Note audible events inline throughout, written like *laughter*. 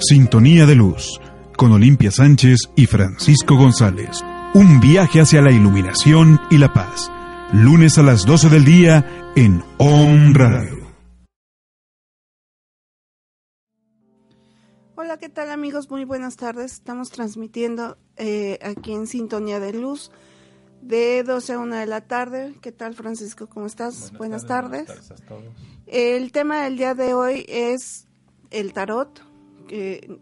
Sintonía de Luz, con Olimpia Sánchez y Francisco González. Un viaje hacia la iluminación y la paz. Lunes a las 12 del día en On Radio. Hola, ¿qué tal amigos? Muy buenas tardes. Estamos transmitiendo eh, aquí en Sintonía de Luz de 12 a 1 de la tarde. ¿Qué tal Francisco? ¿Cómo estás? Buenas, tardes. Buenas tardes a todos. El tema del día de hoy es el tarot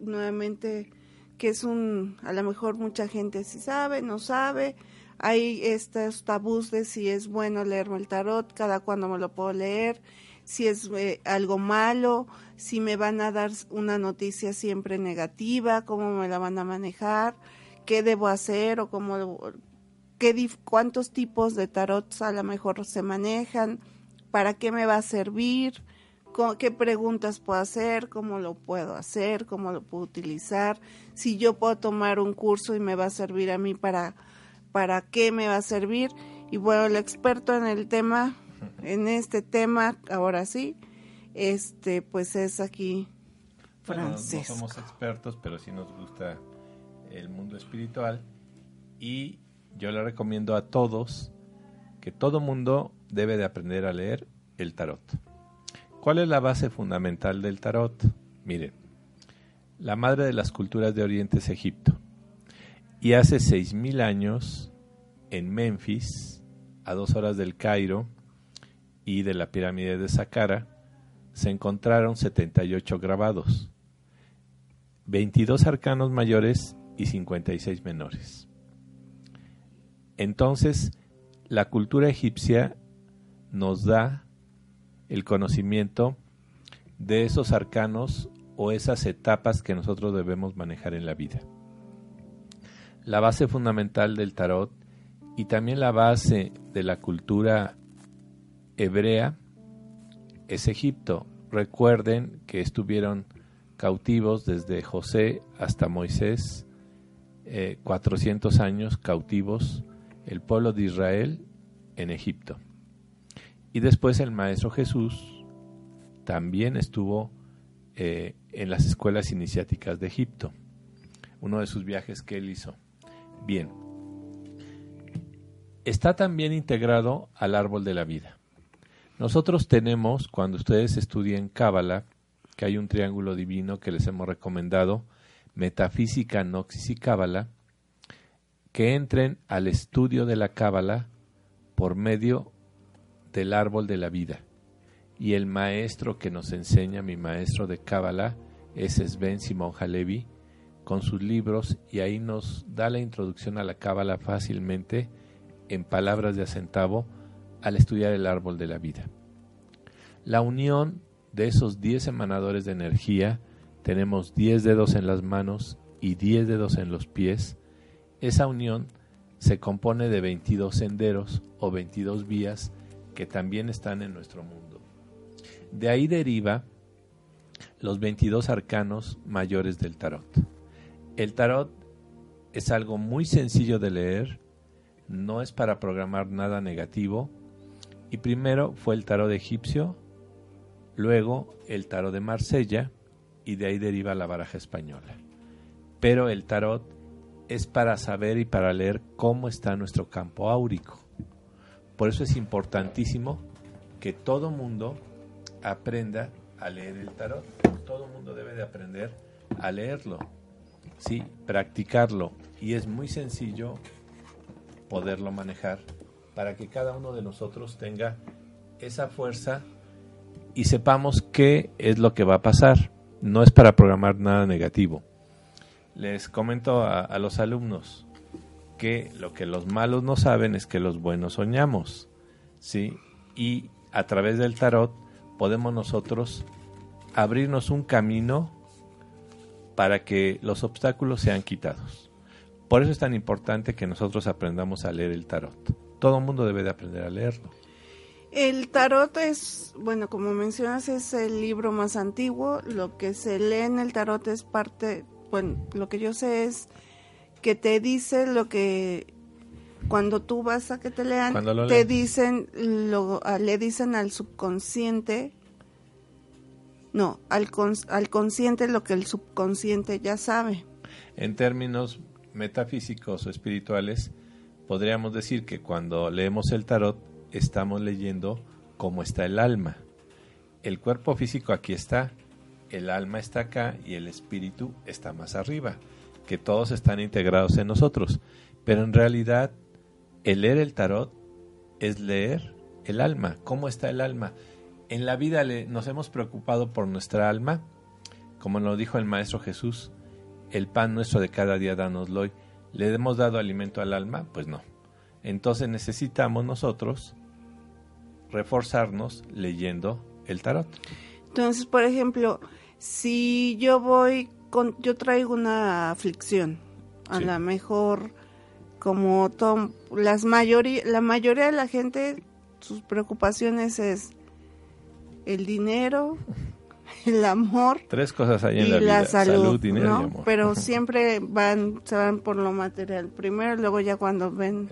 nuevamente que es un, a lo mejor mucha gente sí sabe, no sabe, hay estos tabús de si es bueno leerme el tarot, cada cuando me lo puedo leer, si es eh, algo malo, si me van a dar una noticia siempre negativa, cómo me la van a manejar, qué debo hacer o cómo, qué, cuántos tipos de tarot a lo mejor se manejan, para qué me va a servir, qué preguntas puedo hacer, cómo lo puedo hacer, cómo lo puedo utilizar, si yo puedo tomar un curso y me va a servir a mí para, para qué me va a servir. Y bueno, el experto en el tema, *laughs* en este tema, ahora sí, este, pues es aquí Francisco. no somos expertos, pero sí nos gusta el mundo espiritual y yo le recomiendo a todos que todo mundo debe de aprender a leer el tarot. ¿Cuál es la base fundamental del tarot? Miren, la madre de las culturas de Oriente es Egipto. Y hace 6.000 años, en Memphis, a dos horas del Cairo y de la pirámide de Saqqara, se encontraron 78 grabados, 22 arcanos mayores y 56 menores. Entonces, la cultura egipcia nos da el conocimiento de esos arcanos o esas etapas que nosotros debemos manejar en la vida. La base fundamental del tarot y también la base de la cultura hebrea es Egipto. Recuerden que estuvieron cautivos desde José hasta Moisés, 400 eh, años cautivos el pueblo de Israel en Egipto. Y después el Maestro Jesús también estuvo eh, en las escuelas iniciáticas de Egipto, uno de sus viajes que él hizo. Bien, está también integrado al árbol de la vida. Nosotros tenemos, cuando ustedes estudien Cábala, que hay un triángulo divino que les hemos recomendado, Metafísica, Noxis y Cábala, que entren al estudio de la Cábala por medio del árbol de la vida. Y el maestro que nos enseña, mi maestro de Cábala, es Sven Simon Halevi, con sus libros, y ahí nos da la introducción a la Cábala fácilmente, en palabras de acentavo, al estudiar el árbol de la vida. La unión de esos 10 emanadores de energía, tenemos 10 dedos en las manos y 10 dedos en los pies, esa unión se compone de 22 senderos o 22 vías que también están en nuestro mundo. De ahí deriva los 22 arcanos mayores del tarot. El tarot es algo muy sencillo de leer, no es para programar nada negativo, y primero fue el tarot egipcio, luego el tarot de Marsella, y de ahí deriva la baraja española. Pero el tarot es para saber y para leer cómo está nuestro campo áurico. Por eso es importantísimo que todo mundo aprenda a leer el tarot. Todo mundo debe de aprender a leerlo, sí, practicarlo y es muy sencillo poderlo manejar para que cada uno de nosotros tenga esa fuerza y sepamos qué es lo que va a pasar. No es para programar nada negativo. Les comento a, a los alumnos, que lo que los malos no saben es que los buenos soñamos, ¿sí? Y a través del tarot podemos nosotros abrirnos un camino para que los obstáculos sean quitados. Por eso es tan importante que nosotros aprendamos a leer el tarot. Todo el mundo debe de aprender a leerlo. El tarot es, bueno, como mencionas, es el libro más antiguo. Lo que se lee en el tarot es parte, bueno, lo que yo sé es que te dice lo que cuando tú vas a que te lean, te dicen, lo, le dicen al subconsciente, no, al, al consciente lo que el subconsciente ya sabe. En términos metafísicos o espirituales, podríamos decir que cuando leemos el tarot estamos leyendo cómo está el alma. El cuerpo físico aquí está, el alma está acá y el espíritu está más arriba, que todos están integrados en nosotros. Pero en realidad el leer el tarot es leer el alma. ¿Cómo está el alma? En la vida nos hemos preocupado por nuestra alma, como nos dijo el Maestro Jesús, el pan nuestro de cada día danoslo hoy. ¿Le hemos dado alimento al alma? Pues no. Entonces necesitamos nosotros reforzarnos leyendo el tarot. Entonces, por ejemplo, si yo voy con, yo traigo una aflicción, a lo mejor como las mayoría, la mayoría de la gente, sus preocupaciones es el dinero, *laughs* el amor. Tres cosas hay en la, vida. salud, dinero y amor. Pero *laughs* siempre van, se van por lo material. Primero, luego ya cuando ven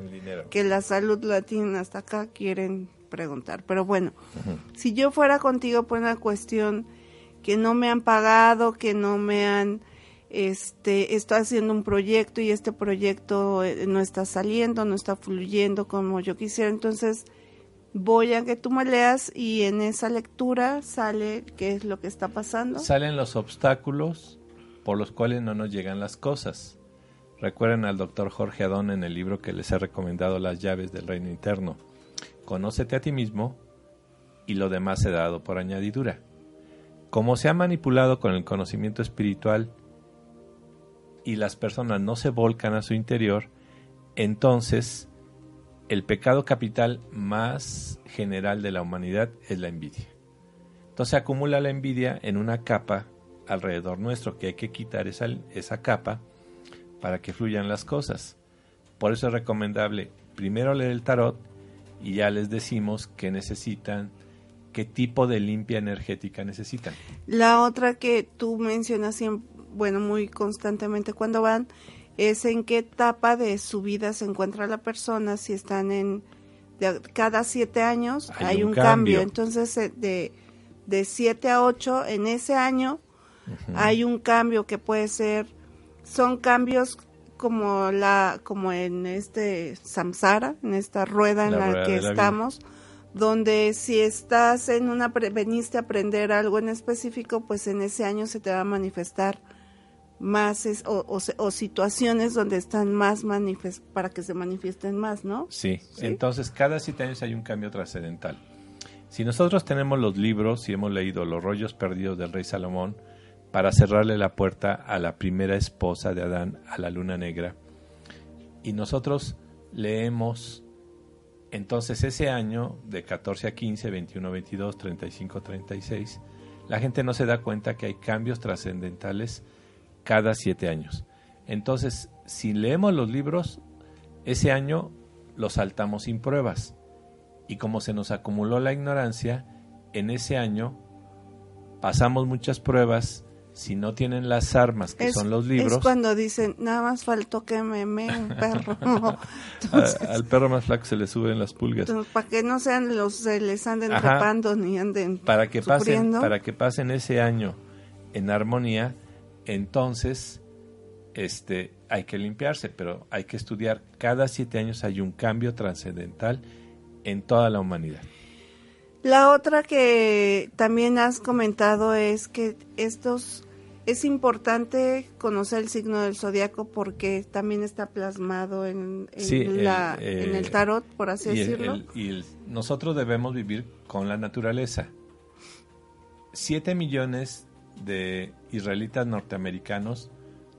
que la salud la tienen hasta acá, quieren preguntar. Pero bueno, si yo fuera contigo por una cuestión que no me han pagado, que no me han este, estoy haciendo un proyecto y este proyecto eh, no está saliendo, no está fluyendo como yo quisiera, entonces voy a que tú me leas y en esa lectura sale qué es lo que está pasando. Salen los obstáculos por los cuales no nos llegan las cosas. Recuerden al doctor Jorge Adón en el libro que les he recomendado, Las llaves del reino interno. Conócete a ti mismo y lo demás ha dado por añadidura. Como se ha manipulado con el conocimiento espiritual, y las personas no se volcan a su interior, entonces el pecado capital más general de la humanidad es la envidia. Entonces acumula la envidia en una capa alrededor nuestro que hay que quitar esa, esa capa para que fluyan las cosas. Por eso es recomendable primero leer el tarot y ya les decimos que necesitan, qué tipo de limpia energética necesitan. La otra que tú mencionas siempre, bueno, muy constantemente cuando van, es en qué etapa de su vida se encuentra la persona, si están en, cada siete años hay, un, cambio. entonces eh, de, de siete a ocho, en ese año hay un cambio que puede ser, son cambios como la como en este samsara, en esta rueda en la, que estamos, donde si estás en una veniste a aprender algo en específico, pues en ese año se te va a manifestar más o, situaciones donde están más manifest para que se manifiesten más, ¿no? Sí. entonces cada siete años hay un cambio trascendental. Si nosotros tenemos los libros y hemos leído los rollos perdidos del rey Salomón para cerrarle la puerta a la primera esposa de Adán, a la luna negra, y nosotros leemos entonces ese año de 14 a 15, 21 a 22, 35 a 36, la gente no se da cuenta que hay cambios trascendentales cada siete años. Entonces, si leemos los libros, ese año los saltamos sin pruebas. Y como se nos acumuló la ignorancia, en ese año pasamos muchas pruebas. Si no tienen las armas que son los libros. Es cuando dicen, nada más faltó que me me un perro. *laughs* al perro más flaco se le suben las pulgas. para que no sean los, se les anden trepando ni anden para que pasen Para que pasen ese año en armonía, entonces este, hay que limpiarse, pero hay que estudiar. Cada siete años hay un cambio trascendental en toda la humanidad. La otra que también has comentado es que estos es importante conocer el signo del zodiaco porque también está plasmado en, la, en el eh, tarot, por así decirlo. y nosotros debemos vivir con la naturaleza. Siete millones de israelitas norteamericanos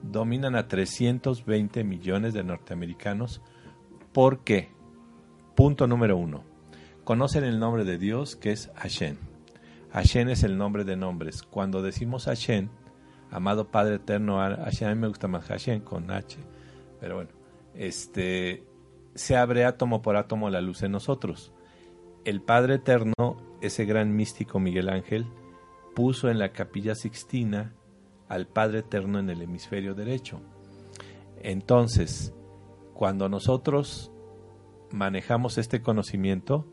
dominan a 320 millones de norteamericanos. ¿Por qué? Punto número uno. Conocen el nombre de Dios que es Hashem. Hashem es el nombre de nombres. Cuando decimos Hashem, amado Padre Eterno, a mí me gusta más Hashem con H, pero bueno, este, se abre átomo por átomo la luz en nosotros. El Padre Eterno, ese gran místico Miguel Ángel, puso en la capilla sixtina al Padre Eterno en el hemisferio derecho. Entonces, cuando nosotros manejamos este conocimiento,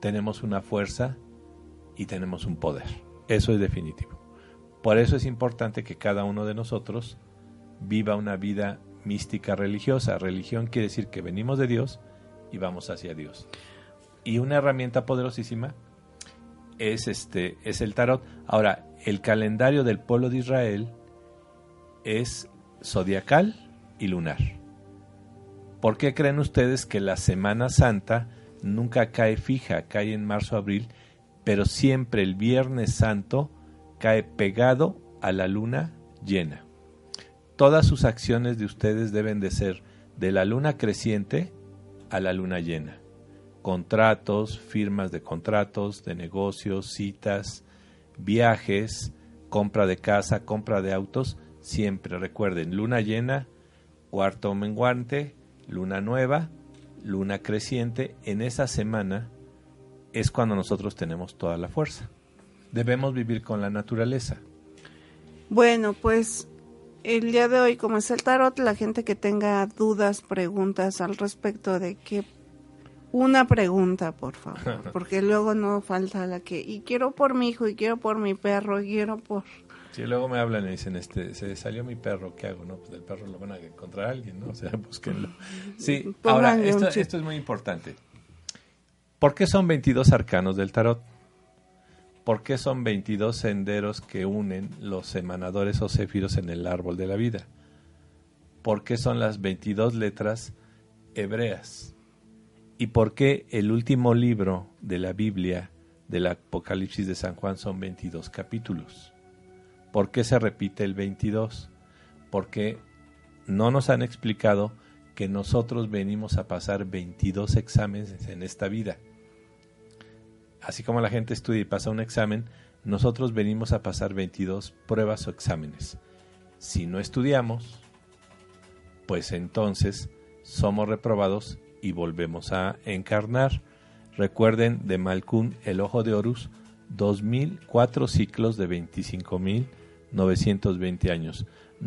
tenemos una fuerza y tenemos un poder. Eso es definitivo. Por eso es importante que cada uno de nosotros viva una vida mística religiosa. Religión quiere decir que venimos de Dios y vamos hacia Dios. Y una herramienta poderosísima es este es el tarot. Ahora, el calendario del pueblo de Israel es zodiacal y lunar. ¿Por qué creen ustedes que la Semana Santa nunca cae fija, cae en marzo-abril, pero siempre el Viernes Santo cae pegado a la luna llena? Todas sus acciones de ustedes deben de ser de la luna creciente a la luna llena. Contratos, firmas de contratos, de negocios, citas, viajes, compra de casa, compra de autos, siempre recuerden, luna llena, cuarto menguante, luna nueva, luna creciente, en esa semana es cuando nosotros tenemos toda la fuerza. Debemos vivir con la naturaleza. Bueno, pues el día de hoy, como es el tarot, la gente que tenga dudas, preguntas al respecto de qué una pregunta, por favor, *laughs* porque luego no falta la que, y quiero por mi hijo, y quiero por mi perro, y quiero por... Sí, luego me hablan y dicen, este, se salió mi perro, ¿qué hago? No, pues el perro lo van a encontrar a alguien, ¿no? O sea, *laughs* búsquenlo. Sí, ahora, esto, esto es muy importante. ¿Por qué son 22 arcanos del tarot? ¿Por qué son 22 senderos que unen los emanadores o céfiros en el árbol de la vida? ¿Por qué son las 22 letras hebreas? ¿Y por qué el último libro de la Biblia, del Apocalipsis de San Juan, son 22 capítulos? ¿Por qué se repite el 22? Porque no nos han explicado que nosotros venimos a pasar 22 exámenes en esta vida. Así como la gente estudia y pasa un examen, nosotros venimos a pasar 22 pruebas o exámenes. Si no estudiamos, pues entonces somos reprobados y volvemos a encarnar. Recuerden de Malkun, el ojo de Horus, 2004 ciclos de 25.920 años,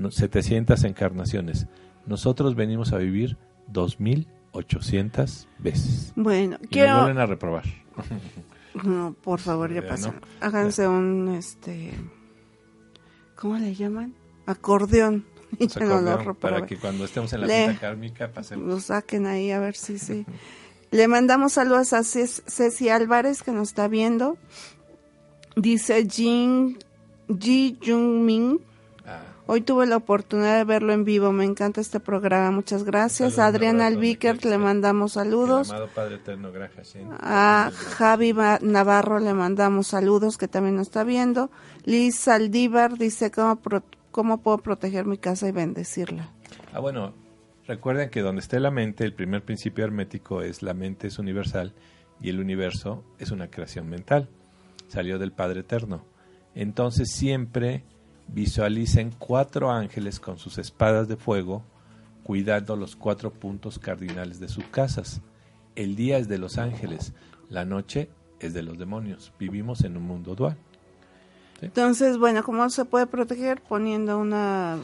700 encarnaciones. Nosotros venimos a vivir 2.800 veces. Bueno, y quiero... vuelven a reprobar. *laughs* No, por favor, ya pasa. Háganse un, este... ¿Cómo le llaman? Acordeón *laughs* para que cuando estemos en la Le, kármica pasemos. Lo saquen ahí a ver si sí. Le mandamos saludos a Ceci Álvarez que nos está viendo. Dice Jin Ji Jung Min. Hoy tuve la oportunidad de verlo en vivo. Me encanta este programa. Muchas gracias. a Adriana Albiker le mandamos saludos. a Javi Navarro le mandamos saludos que también nos está viendo. Liz Saldívar dice cómo ¿Cómo puedo proteger mi casa y bendecirla? Ah, bueno, recuerden que donde esté la mente, el primer principio hermético es la mente es universal y el universo es una creación mental. Salió del Padre Eterno. Entonces siempre visualicen cuatro ángeles con sus espadas de fuego cuidando los cuatro puntos cardinales de sus casas. El día es de los ángeles, la noche es de los demonios. Vivimos en un mundo dual. Entonces, bueno, ¿cómo se puede proteger? Poniendo una...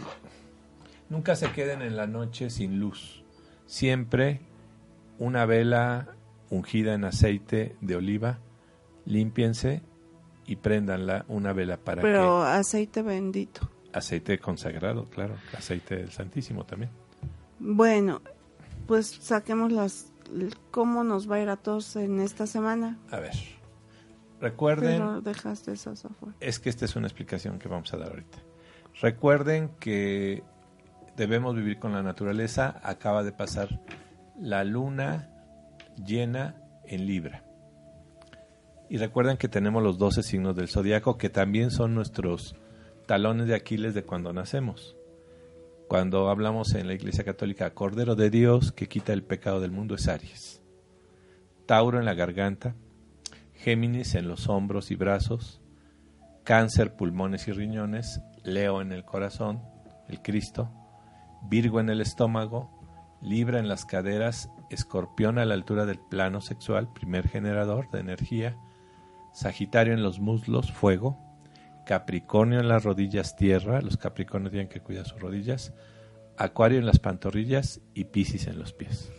Nunca se queden en la noche sin luz. Siempre una vela ungida en aceite de oliva, límpiense y préndanla una vela para Pero aceite bendito. Aceite consagrado, claro, aceite del Santísimo también. Bueno, pues saquemos las cómo nos va a ir a todos en esta semana. A ver. Recuerden. dejaste Es que esta es una explicación que vamos a dar ahorita. Recuerden que debemos vivir con la naturaleza. Acaba de pasar la luna llena en Libra. Y recuerden que tenemos los 12 signos del zodiaco que también son nuestros talones de Aquiles de cuando nacemos. Cuando hablamos en la Iglesia Católica, Cordero de Dios que quita el pecado del mundo es Aries. Tauro en la garganta, Géminis en los hombros y brazos, Cáncer, pulmones y riñones, Leo en el corazón, el Cristo, Virgo en el estómago, Libra en las caderas, Escorpión a la altura del plano sexual, primer generador de energía, Sagitario en los muslos, fuego, Capricornio en las rodillas, tierra, los Capricornios tienen que cuidar sus rodillas, Acuario en las pantorrillas y Piscis en los pies.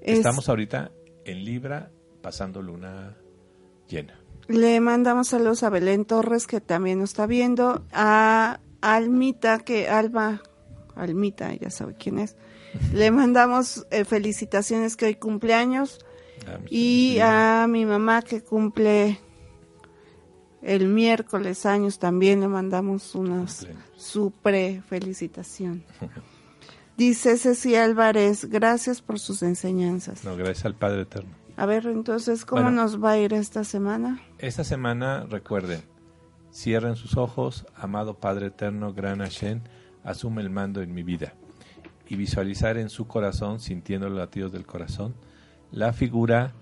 Estamos ahorita en Libra pasando luna llena. Le mandamos saludos a Belén Torres, que también nos está viendo, a Almita, que Alba, Almita, ya sabe quién es. Le mandamos eh, felicitaciones que hoy cumpleaños. Y a mi mamá que cumple el miércoles años también le mandamos una super felicitación. Dice Ceci Álvarez, gracias por sus enseñanzas. No, gracias al Padre Eterno. A ver, entonces, ¿cómo nos va a ir esta semana? Esta semana, recuerden, cierren sus ojos, amado Padre Eterno, Gran Hashem, asume el mando en mi vida. Y visualizar en su corazón, sintiendo los latidos del corazón, la figura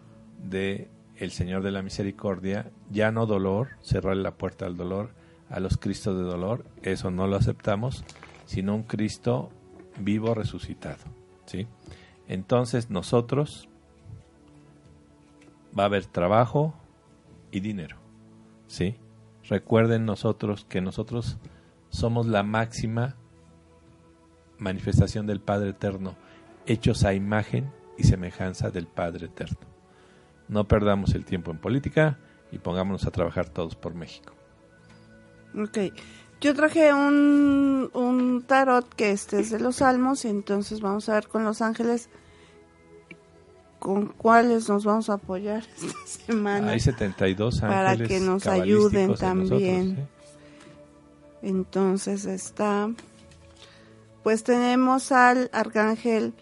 de el Señor de la Misericordia, ya no dolor, cerrar la puerta al dolor, a los Cristos de dolor, eso no lo aceptamos, sino un Cristo vivo resucitado. ¿sí? Entonces nosotros va a haber trabajo y dinero. ¿sí? Recuerden nosotros que nosotros somos la máxima manifestación del Padre Eterno, hechos a imagen y semejanza del Padre Eterno. No perdamos el tiempo en política y pongámonos a trabajar todos por México. Ok. Yo traje un, un tarot que este es de los salmos y entonces vamos a ver con los ángeles con cuáles nos vamos a apoyar *laughs* esta semana. Hay 72 ángeles para que nos ayuden también. Entonces está, pues tenemos al arcángel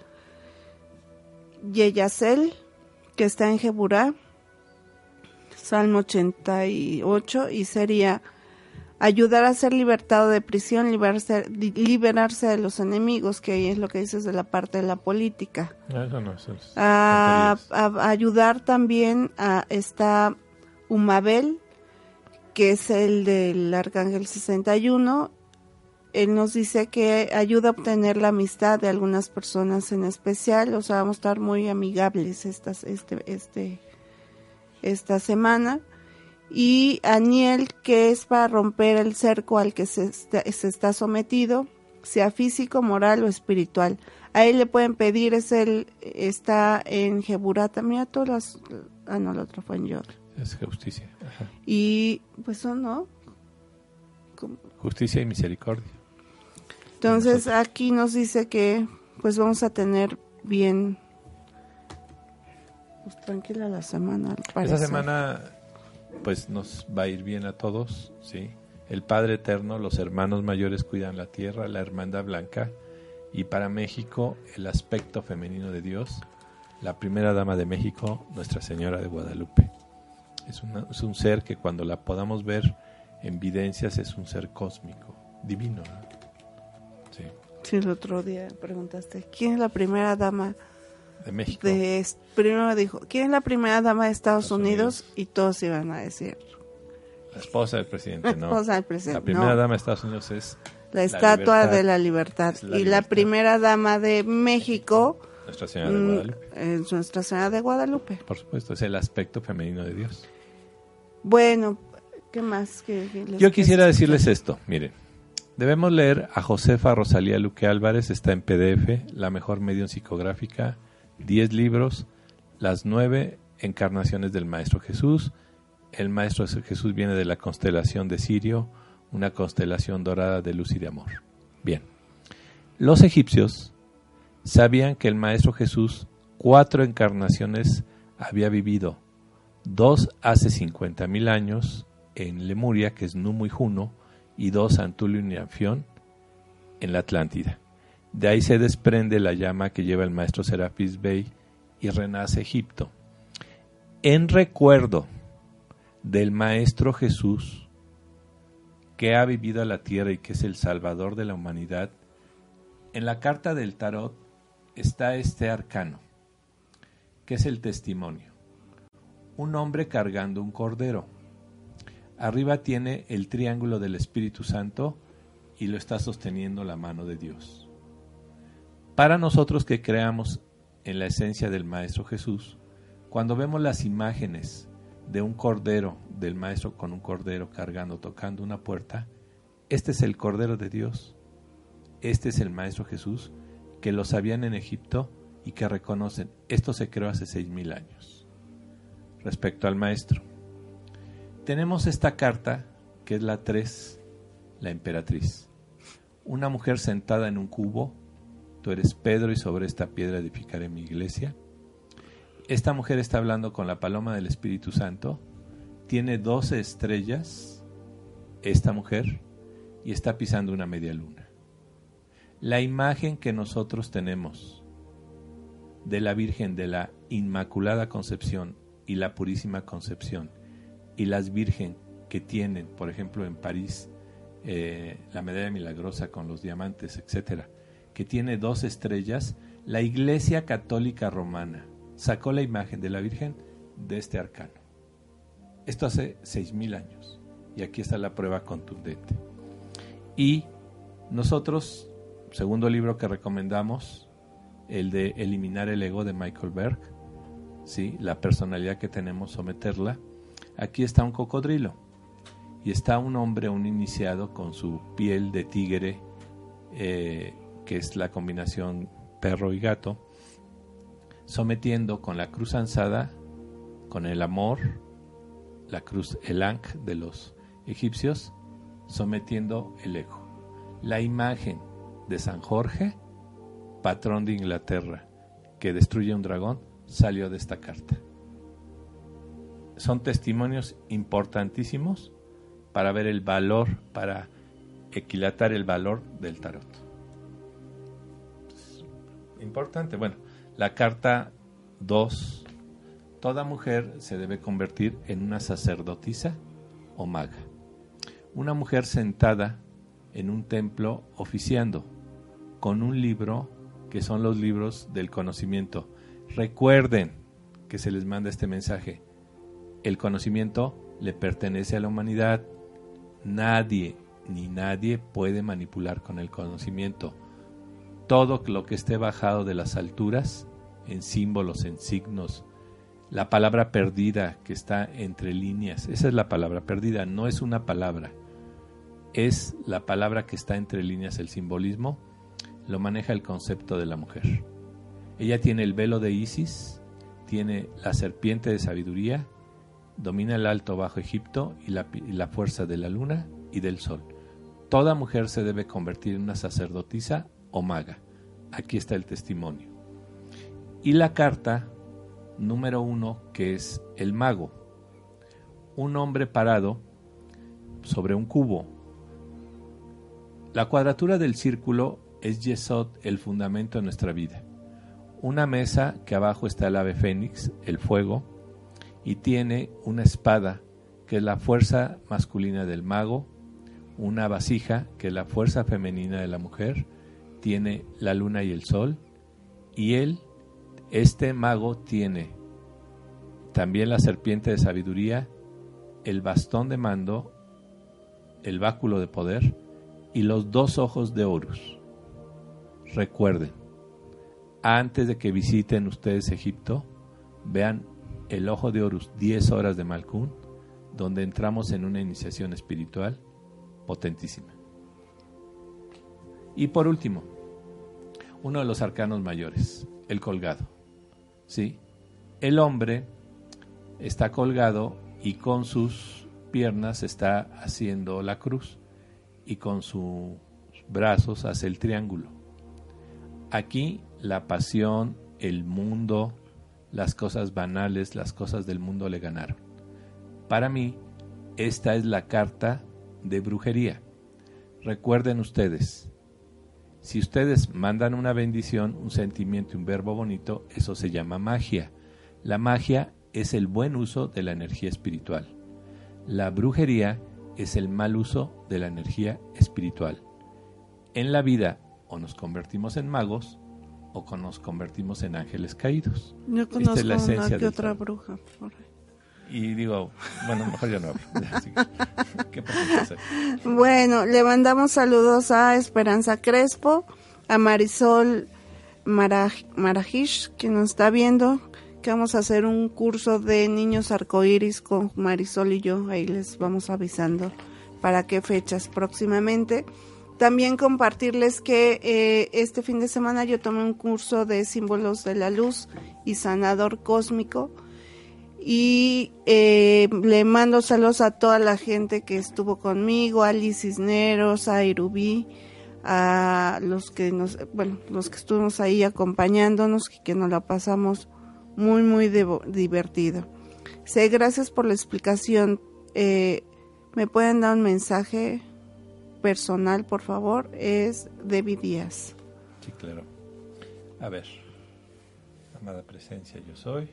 Yeyacel, que está en Jeburá, Salmo 88, y sería ayudar a ser libertado de prisión, liberarse, liberarse de los enemigos, que ahí es lo que dices de la parte de la política. Eso no, a, ayudar también a esta Umabel, que es el del Arcángel 61. Él nos dice que ayuda a obtener la amistad de algunas personas en especial, o sea, vamos a estar muy amigables estas, este, este, esta semana y Aniel, que es para romper el cerco al que se está, sometido, sea físico, moral o espiritual. A él le pueden pedir, es el, está en Jeburata, mira todas las, ah no, el otro fue en. Es justicia. Y pues son, ¿no? Justicia y misericordia. Entonces aquí nos dice que pues vamos a tener bien pues, tranquila la semana. Esa semana pues nos va a ir bien a todos, ¿sí? El Padre Eterno, los hermanos mayores cuidan la tierra, la hermandad blanca, y para México el aspecto femenino de Dios, la primera dama de México, Nuestra Señora de Guadalupe. Es, es un ser que cuando la podamos ver en videncias es un ser cósmico, divino. Sí. sí, el otro día preguntaste, ¿quién es la primera dama de México. primero dijo, ¿quién es la primera dama de Estados, Unidos? Y todos iban a decir. La esposa del presidente, ¿no? La esposa del presidente. La primera dama de Estados Unidos es... La estatua de la libertad. y la primera dama de México... Nuestra Señora de mm, Guadalupe. Es Nuestra Señora de Guadalupe. Por supuesto, es el aspecto femenino de Dios. Bueno, ¿qué más? Yo quisiera decirles esto, miren. Debemos leer a Josefa Rosalía Luque Álvarez, está en PDF, la mejor medium psicográfica, diez libros, las nueve encarnaciones del Maestro Jesús. El Maestro Jesús viene de la constelación de Sirio, una constelación dorada de luz y de amor. Bien, los egipcios sabían que el Maestro Jesús cuatro encarnaciones había vivido, dos hace cincuenta mil años en Lemuria, que es Numo y Juno, y dos Antulio y Anfión en la Atlántida. De ahí se desprende la llama que lleva el maestro Serapis Bey y renace Egipto. En recuerdo del maestro Jesús que ha vivido a la tierra y que es el salvador de la humanidad, en la carta del tarot está este arcano, que es el testimonio. un hombre cargando un cordero. Arriba tiene el triángulo del Espíritu Santo y lo está sosteniendo la mano de Dios. Para nosotros que creamos en la esencia del Maestro Jesús, cuando vemos las imágenes de un cordero, del Maestro con un cordero cargando, tocando una puerta, este es el Cordero de Dios, este es el Maestro Jesús, que lo sabían en Egipto y que reconocen, esto se creó hace seis mil años. Respecto al Maestro, tenemos esta carta, que es la 3, la emperatriz. Una mujer sentada en un cubo, tú eres Pedro y sobre esta piedra edificaré mi iglesia. Esta mujer está hablando con la paloma del Espíritu Santo, tiene 12 estrellas, esta mujer, y está pisando una media luna. La imagen que nosotros tenemos de la Virgen de la Inmaculada Concepción y la Purísima Concepción y las Virgen que tienen, por ejemplo, en París, eh, la medalla milagrosa con los diamantes, etcétera, que tiene dos estrellas, la Iglesia Católica Romana sacó la imagen de la Virgen de este arcano. Esto hace seis mil años. Y aquí está la prueba contundente. Y nosotros, segundo libro que recomendamos, el de Eliminar el ego de Michael Berg, ¿sí? la personalidad que tenemos, someterla. Aquí está un cocodrilo y está un hombre, un iniciado con su piel de tigre, eh, que es la combinación perro y gato, sometiendo con la cruz ansada, con el amor, la cruz, el ankh de los egipcios, sometiendo el ego. La imagen de San Jorge, patrón de Inglaterra, que destruye un dragón, salió de esta carta. Son testimonios importantísimos para ver el valor, para equilatar el valor del tarot. Importante. Bueno, la carta 2. Toda mujer se debe convertir en una sacerdotisa o maga una mujer sentada en un templo oficiando con un libro que son los libros del conocimiento. Recuerden que se les manda este mensaje. El conocimiento le pertenece a la humanidad. Nadie ni nadie puede manipular con el conocimiento. Todo lo que esté bajado de las alturas, en símbolos, en signos, la palabra perdida que está entre líneas, esa es la palabra perdida, no es una palabra es la palabra que está entre líneas el simbolismo, lo maneja el concepto de la mujer. Ella tiene el velo de Isis, tiene la serpiente de sabiduría, domina el alto bajo Egipto y la, la fuerza de la luna y del sol. Toda mujer se debe convertir en una sacerdotisa o maga. Aquí está el testimonio. Y la carta número uno, que es el mago. Un hombre parado sobre un cubo la cuadratura del círculo es Yesod, el fundamento de nuestra vida. Una mesa que abajo está el ave fénix, el fuego, y tiene una espada que es la fuerza masculina del mago, una vasija que es la fuerza femenina de la mujer, tiene la luna y el sol, y él, este mago, tiene también la serpiente de sabiduría, el bastón de mando, el báculo de poder, y los dos ojos de Horus. Recuerden, antes de que visiten ustedes Egipto, vean el ojo de Horus, 10 horas de Malkun, donde entramos en una iniciación espiritual potentísima. Y por último, uno de los arcanos mayores, el colgado. ¿Sí? El hombre está colgado y con sus piernas está haciendo la cruz y con sus brazos hace el triángulo. Aquí la pasión, el mundo, las cosas banales, las cosas del mundo le ganaron. Para mí, esta es la carta de brujería. Recuerden ustedes, si ustedes mandan una bendición, un sentimiento, un verbo bonito, eso se llama magia. La magia es el buen uso de la energía espiritual. La brujería es el mal uso de la energía espiritual. En la vida o nos convertimos en magos o nos convertimos en ángeles caídos. Yo conozco una que otra bruja. y digo, bueno, mejor ya no hablo. *laughs* ¿Qué bueno, le mandamos saludos a Esperanza Crespo, a Marisol Marajish, que nos está viendo, que vamos a hacer un curso de niños arcoíris con Marisol y yo, ahí les vamos avisando para qué fechas próximamente. También compartirles que eh, este fin de semana yo tomé un curso de símbolos de la luz y sanador cósmico y eh, le mando saludos a toda la gente que estuvo conmigo, a Liz Cisneros, a Irubí, a los que nos, bueno, los que estuvimos ahí acompañándonos y que nos la pasamos muy, muy divertido. Sé, gracias por la explicación. Eh, ¿Me pueden dar un mensaje personal, por favor? Es David Díaz. Sí, claro. A ver, amada presencia, yo soy.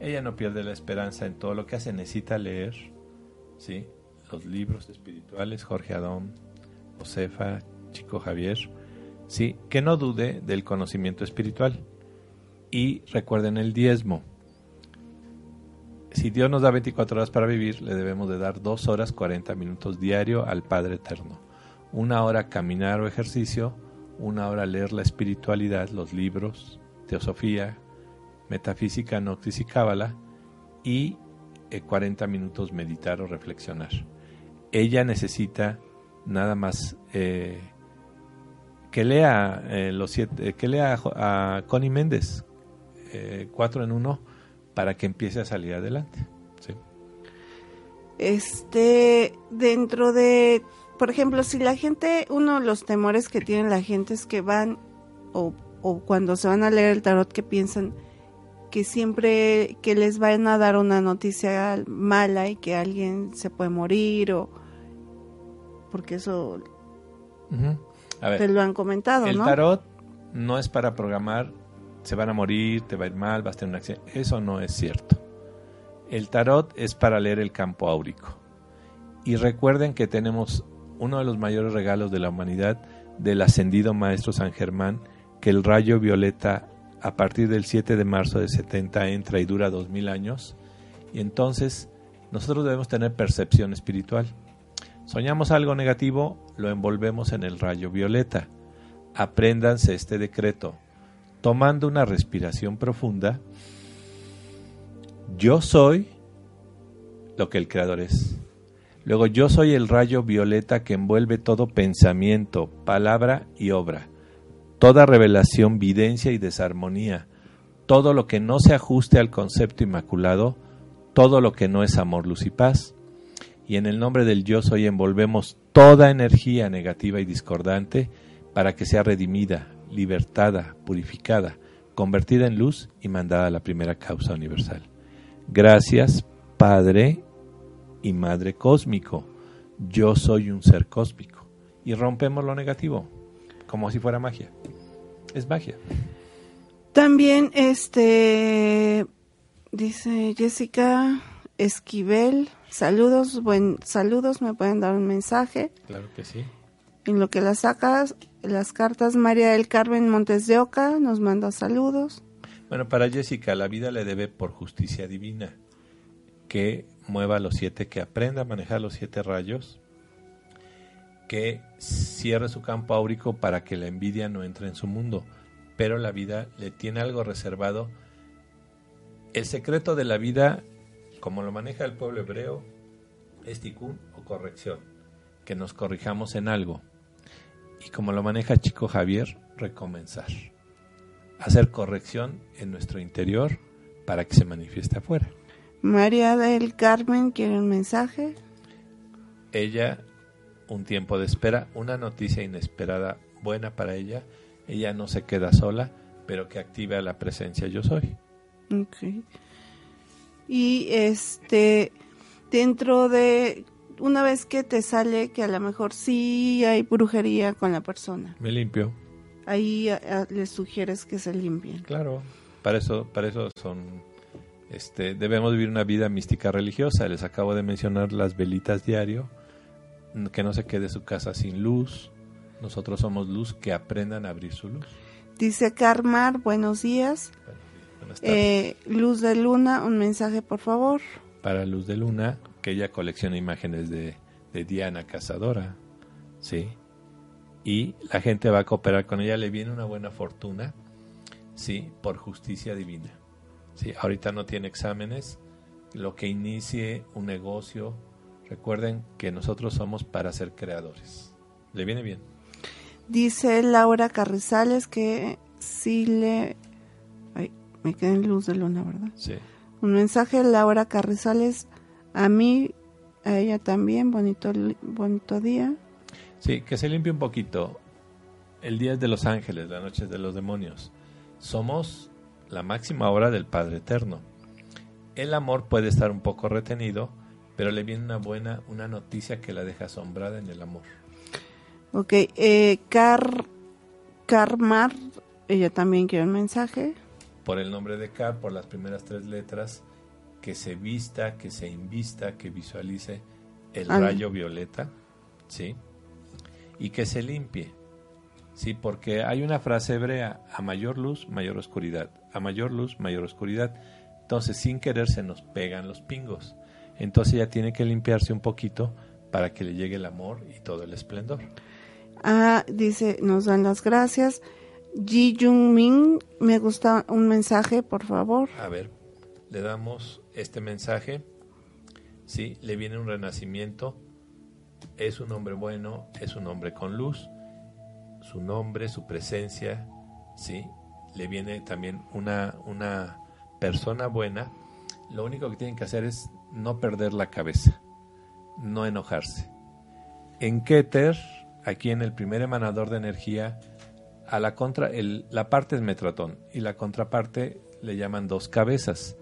Ella no pierde la esperanza en todo lo que hace, necesita leer, ¿sí? Los libros espirituales, Jorge Adón, Josefa, Chico Javier, ¿sí? Que no dude del conocimiento espiritual. Y recuerden el diezmo. Si Dios nos da 24 horas para vivir, le debemos de dar 2 horas 40 minutos diario al Padre Eterno. Una hora caminar o ejercicio, una hora leer la espiritualidad, los libros, teosofía, metafísica, noxis y cábala, y 40 eh, minutos meditar o reflexionar. Ella necesita nada más eh, que lea eh, los siete, que lea a, Connie Méndez, cuatro en uno, para que empiece a salir adelante. Este, dentro de, por ejemplo, si la gente, uno de los temores que tiene la gente es que van, o, o cuando se van a leer el tarot, que piensan, que siempre que les vayan a dar una noticia mala y que alguien se puede morir o porque eso te lo han comentado, el tarot no es para programar se van a morir, te va a ir mal, vas a tener un accidente. Eso no es cierto. El tarot es para leer el campo áurico. Y recuerden que tenemos uno de los mayores regalos de la humanidad del ascendido Maestro San Germán, que el rayo violeta a partir del 7 de marzo de 70 entra y dura 2000 años. Y entonces nosotros debemos tener percepción espiritual. Soñamos algo negativo, lo envolvemos en el rayo violeta. Apréndanse este decreto. Tomando una respiración profunda, yo soy lo que el Creador es. Luego yo soy el rayo violeta que envuelve todo pensamiento, palabra y obra toda revelación, videncia y desarmonía, todo lo que no se ajuste al concepto inmaculado, todo lo que no es amor, luz y paz. Y en el nombre del yo soy envolvemos toda energía negativa y discordante para que sea redimida, libertada, purificada, convertida en luz y mandada a la primera causa universal. Gracias, Padre y Madre cósmico. Yo soy un ser cósmico. Y rompemos lo negativo, como si fuera magia es magia. También, este, dice Jessica Esquivel, saludos, buen, saludos, me pueden dar un mensaje. Claro que sí. En lo que las sacas, las cartas María del Carmen Montes de Oca nos manda saludos. Bueno, para Jessica, la vida le debe por justicia divina que mueva los siete, que aprenda a manejar los siete rayos que cierre su campo áurico para que la envidia no entre en su mundo, pero la vida le tiene algo reservado. El secreto de la vida, como lo maneja el pueblo hebreo, es tikkun o corrección, que nos corrijamos en algo. Y como lo maneja Chico Javier, recomenzar. Hacer corrección en nuestro interior para que se manifieste afuera. María del Carmen quiere un mensaje. Ella un tiempo de espera, una noticia inesperada buena para ella. Ella no se queda sola, pero que active a la presencia yo soy. Y este, dentro de, una vez que te sale que a lo mejor sí hay brujería con la persona. Me limpio. Ahí le sugieres que se limpien. Claro, para eso, para eso son, este, debemos vivir una vida mística religiosa. Les acabo de mencionar las velitas diario que no se quede su casa sin luz. Nosotros somos luz, que aprendan a abrir su luz. Dice Carmar, buenos días. Eh, Luz de Luna, un mensaje, por favor. Para Luz de Luna, que ella colecciona imágenes de, de Diana Cazadora, ¿sí? Y la gente va a cooperar con ella, le viene una buena fortuna, ¿sí? Por justicia divina. ¿sí? Ahorita no tiene exámenes, lo que inicie un negocio, recuerden que nosotros somos para ser creadores. ¿Le viene bien? Dice Laura Carrizales que sí le... Ay, me quedé en luz de luna, ¿verdad? Sí. Un mensaje de Laura Carrizales, a mí, a ella también, bonito, bonito día. Sí, que se limpie un poquito. El día es de los ángeles, la noche es de los demonios. Somos la máxima obra del Padre Eterno. El amor puede estar un poco retenido, pero le viene una buena, una noticia que la deja asombrada en el amor. Ok, eh, Car, Carmar, ella también quiere un mensaje. Por el nombre de Car, por las primeras tres letras, que se vista, que se invista, que visualice el rayo violeta, ¿sí? Y que se limpie, ¿sí? Porque hay una frase hebrea, a mayor luz, mayor oscuridad, a mayor luz, mayor oscuridad. Entonces, sin querer, se nos pegan los pingos. Entonces, ella tiene que limpiarse un poquito para que le llegue el amor y todo el esplendor. Ah, dice, nos dan las gracias. Ji Jung Min, me gusta un mensaje, por favor. A ver, le damos este mensaje. Sí, le viene un renacimiento. Es un hombre bueno, es un hombre con luz su nombre, su presencia, ¿sí? Le viene también una, una persona buena. Lo único que tienen que hacer es no perder la cabeza, no enojarse. En Keter, aquí en el primer emanador de energía, a la contra, el, la parte es Metratón y la contraparte le llaman dos cabezas,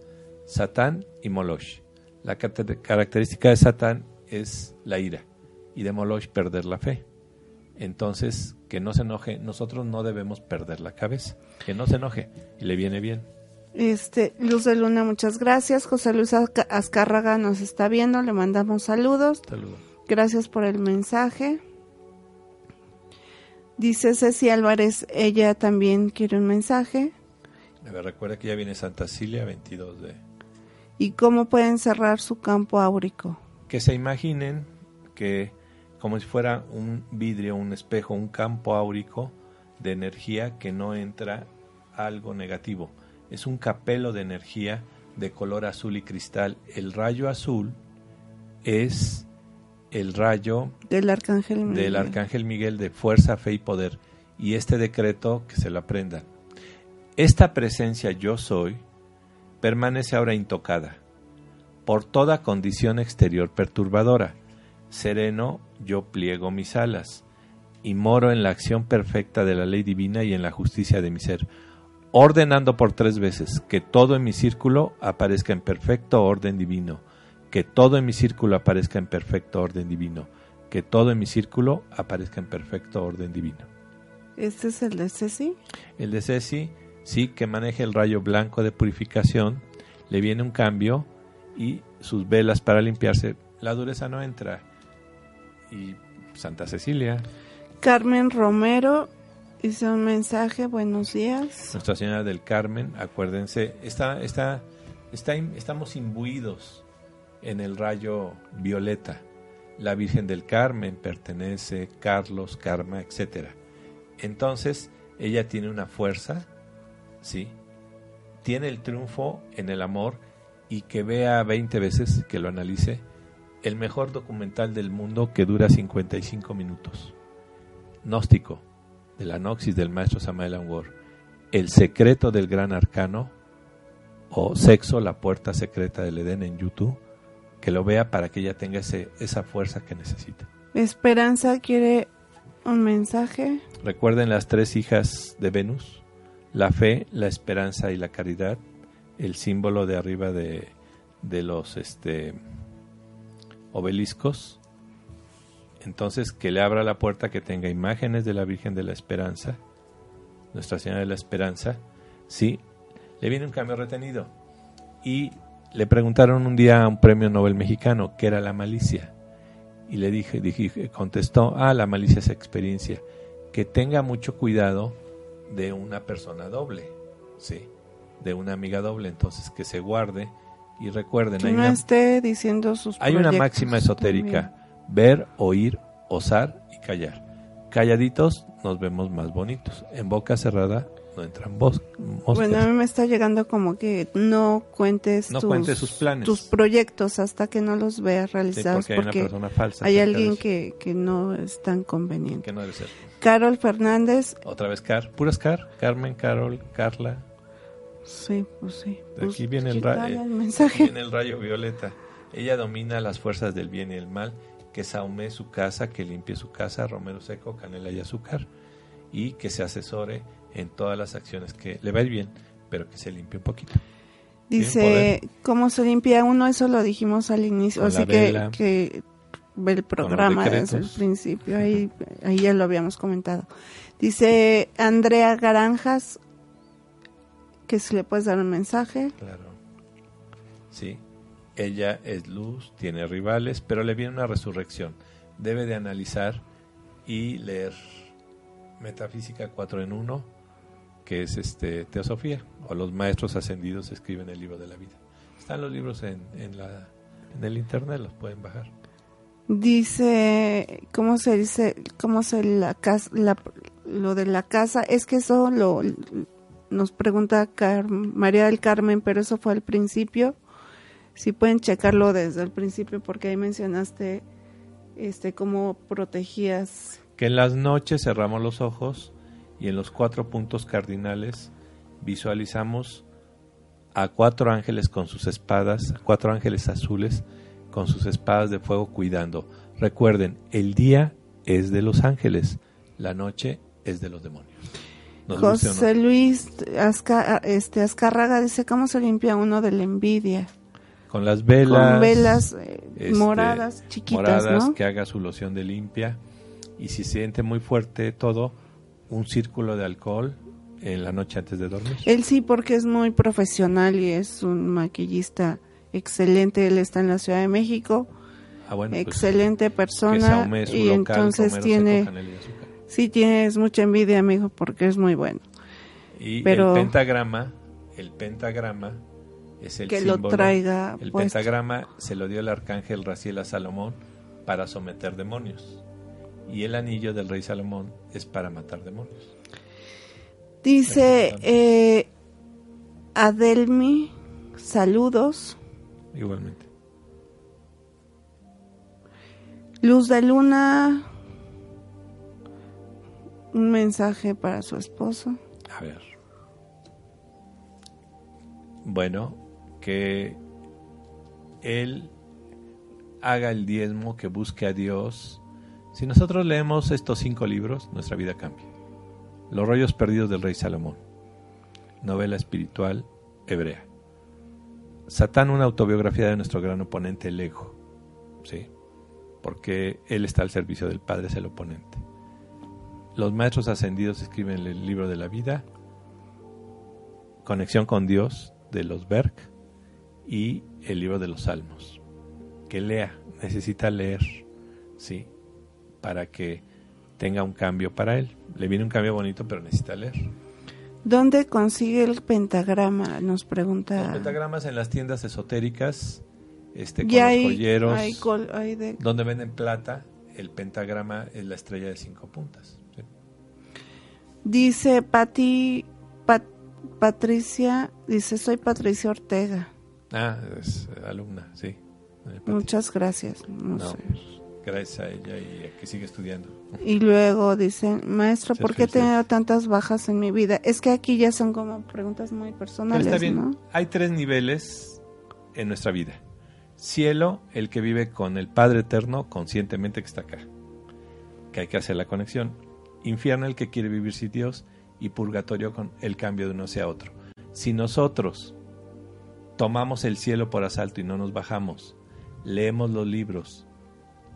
Satán y Molosh. La característica de Satán es la ira y de Molosh perder la fe. Entonces, que no se enoje, nosotros no debemos perder la cabeza, que no se enoje y le viene bien. Este, Luz de Luna, muchas gracias. José Luis Azcárraga nos está viendo, le mandamos saludos. Saludos. Gracias por el mensaje. Dice Ceci Álvarez, ella también quiere un mensaje. recuerda que ya viene Santa Cilia 22 de... ¿Y cómo pueden cerrar su campo áurico? Que se imaginen que como si fuera un vidrio, un espejo, un campo áurico de energía que no entra algo negativo. Es un capelo de energía de color azul y cristal. El rayo azul es el rayo del arcángel Miguel. del arcángel Miguel de fuerza, fe y poder. Y este decreto que se lo aprendan. Esta presencia yo soy permanece ahora intocada por toda condición exterior perturbadora sereno yo pliego mis alas y moro en la acción perfecta de la ley divina y en la justicia de mi ser, ordenando por tres veces que todo en mi círculo aparezca en perfecto orden divino, que todo en mi círculo aparezca en perfecto orden divino, que todo en mi círculo aparezca en perfecto orden divino. ¿Este es el de Ceci? El de Ceci, sí, que maneja el rayo blanco de purificación, le viene un cambio y sus velas para limpiarse, la dureza no entra y Santa Cecilia. Carmen Romero hizo un mensaje, buenos días. Nuestra Señora del Carmen, acuérdense, está, está, está, estamos imbuidos en el rayo violeta. La Virgen del Carmen pertenece, Carlos, Karma, etc. Entonces, ella tiene una fuerza, ¿sí? Tiene el triunfo en el amor y que vea 20 veces, que lo analice, el mejor documental del mundo que dura 55 minutos. Gnóstico, de la Noxis del maestro Samael Angor. El secreto del gran arcano o Sexo, la puerta secreta del Edén en YouTube. Que lo vea para que ella tenga ese, esa fuerza que necesita. Esperanza quiere un mensaje. Recuerden las tres hijas de Venus, la fe, la esperanza y la caridad, el símbolo de arriba de, de los este, obeliscos, entonces que le abra la puerta que tenga imágenes de la Virgen de la Esperanza, Nuestra Señora de la Esperanza, sí, le viene un cambio retenido. Y le preguntaron un día a un premio Nobel mexicano qué era la malicia. Y le dije, contestó, ah, la malicia es experiencia. Que tenga mucho cuidado de una persona doble, sí, de una amiga doble, entonces que se guarde y recuerden. Que hay no una, esté diciendo sus hay una máxima esotérica, también. ver, oír, osar y callar. Calladitos nos vemos más bonitos. En boca cerrada no entran moscas. Bueno, a mí me está llegando como que no cuentes, No tus, cuentes sus planes. tus proyectos hasta que no los veas Sí, realizados porque hay una porque persona falsa. hay alguien que, que no es tan conveniente. que no debe ser. Carol Fernández, Otra vez Car, puras Car, Carmen, Carol, Carla. sí, pues sí. De Pues, aquí viene el, ¿quién ra- dale eh, el mensaje. viene el rayo violeta. Ella domina las fuerzas del bien y el mal, que saume su casa, que limpie su casa, romero seco, canela y azúcar, y que se asesore en todas las acciones que le va a ir bien, pero que se limpie un poquito. Dice, ¿cómo se limpia uno? Eso lo dijimos al inicio, así vela. que ve el programa desde el principio, ahí, ahí ya lo habíamos comentado. Dice Andrea Garanjas, que si le puedes dar un mensaje. Claro. Sí. Ella es luz, tiene rivales, pero le viene una resurrección. Debe de analizar y leer Metafísica 4 en 1, que es este Teosofía, o los maestros ascendidos escriben el libro de la vida. Están los libros en, en, la, en el internet, los pueden bajar. Dice, ¿cómo se dice? ¿Cómo se la casa, la- lo de la casa? Es que eso lo nos pregunta Car- María del Carmen, pero eso fue al principio. Si pueden checarlo desde el principio, porque ahí mencionaste este cómo protegías. Que en las noches cerramos los ojos y en los cuatro puntos cardinales visualizamos a cuatro ángeles con sus espadas, cuatro ángeles azules con sus espadas de fuego cuidando. Recuerden, el día es de los ángeles, la noche es de los demonios. Nos no. José Luis Azca- este, Azcárraga dice, ¿cómo se limpia uno de la envidia? Con las velas, Con velas eh, este, moradas, chiquitas, moradas, ¿no? que haga su loción de limpia y si siente muy fuerte todo, un círculo de alcohol en la noche antes de dormir. Él sí, porque es muy profesional y es un maquillista excelente. Él está en la Ciudad de México, Ah, bueno, pues, excelente persona. Y local, entonces tiene, sí tienes mucha envidia, amigo, porque es muy bueno. Y Pero- el pentagrama, el pentagrama es el que lo símbolo. traiga El puesto. pentagrama se lo dio el arcángel Raciel a Salomón para someter demonios. Y el anillo del rey Salomón es para matar demonios. Dice eh, Adelmi, saludos. Igualmente. Luz de Luna, un mensaje para su esposo. A ver. Bueno, que él haga el diezmo, que busque a Dios. Si nosotros leemos estos cinco libros, nuestra vida cambia. Los rollos perdidos del rey Salomón. Novela espiritual hebrea. Satán, una autobiografía de nuestro gran oponente, el ego. ¿Sí? Porque él está al servicio del Padre, es el oponente. Los maestros ascendidos escriben el libro de la vida, Conexión con Dios de los Berg y el libro de los Salmos. Que lea, necesita leer, sí, para que tenga un cambio para él. Le viene un cambio bonito, pero necesita leer. ¿Dónde consigue el pentagrama? Nos pregunta. Los pentagramas en las tiendas esotéricas, este, con los hay, joyeros, hay col- hay de- donde venden plata, el pentagrama es la estrella de cinco puntas. ¿sí? Dice Pati, Pat- Patricia, dice, soy Patricia Ortega. Ah, es alumna, sí. Muchas gracias. no No, sé. Gracias a ella y a que sigue estudiando. Y luego dice, maestro, ¿por qué he tenido tantas bajas en mi vida? Es que aquí ya son como preguntas muy Pero personales, está bien. ¿no? Hay tres niveles en nuestra vida. Cielo, el que vive con el Padre Eterno conscientemente que está acá. Que hay que hacer la conexión. Infierno, el que quiere vivir sin Dios. Y purgatorio con el cambio de uno hacia otro. Si nosotros tomamos el cielo por asalto y no nos bajamos, leemos los libros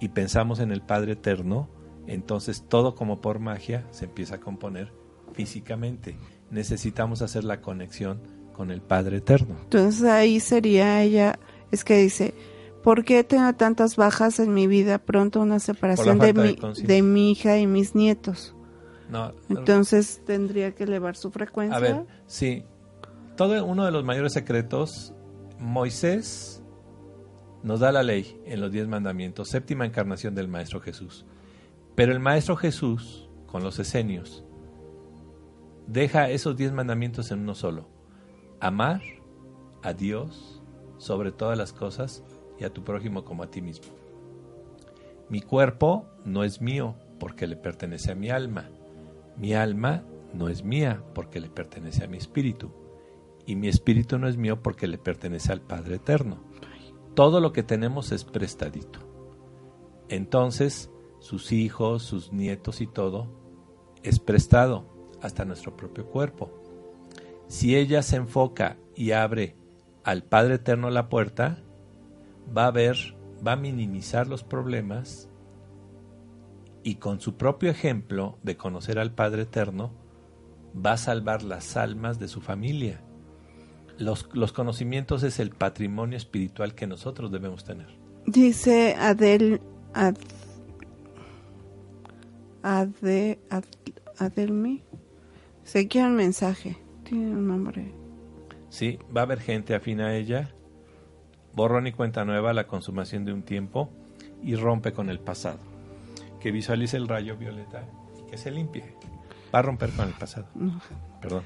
y pensamos en el Padre Eterno, entonces todo como por magia se empieza a componer físicamente. Necesitamos hacer la conexión con el Padre Eterno. Entonces ahí sería ella, es que dice, ¿por qué tengo tantas bajas en mi vida? Pronto una separación de mi, de mi hija y mis nietos. No, Entonces tendría que elevar su frecuencia. a ver, sí, todo uno de los mayores secretos, Moisés nos da la ley en los diez mandamientos, séptima encarnación del Maestro Jesús. Pero el Maestro Jesús, con los esenios, deja esos diez mandamientos en uno solo. Amar a Dios sobre todas las cosas y a tu prójimo como a ti mismo. Mi cuerpo no es mío porque le pertenece a mi alma. Mi alma no es mía porque le pertenece a mi espíritu. Y mi espíritu no es mío porque le pertenece al Padre Eterno. Todo lo que tenemos es prestadito. Entonces, sus hijos, sus nietos y todo es prestado hasta nuestro propio cuerpo. Si ella se enfoca y abre al Padre Eterno la puerta, va a ver va a minimizar los problemas y con su propio ejemplo de conocer al Padre Eterno, va a salvar las almas de su familia. Los, los conocimientos es el patrimonio espiritual que nosotros debemos tener. Dice Adel, Ad, Ade, Ad, Adelmi, se quiere un mensaje, tiene un nombre. Sí, va a haber gente afín a ella borrón y cuenta nueva, la consumación de un tiempo y rompe con el pasado. Que visualice el rayo violeta y que se limpie. Va a romper con el pasado. Perdón.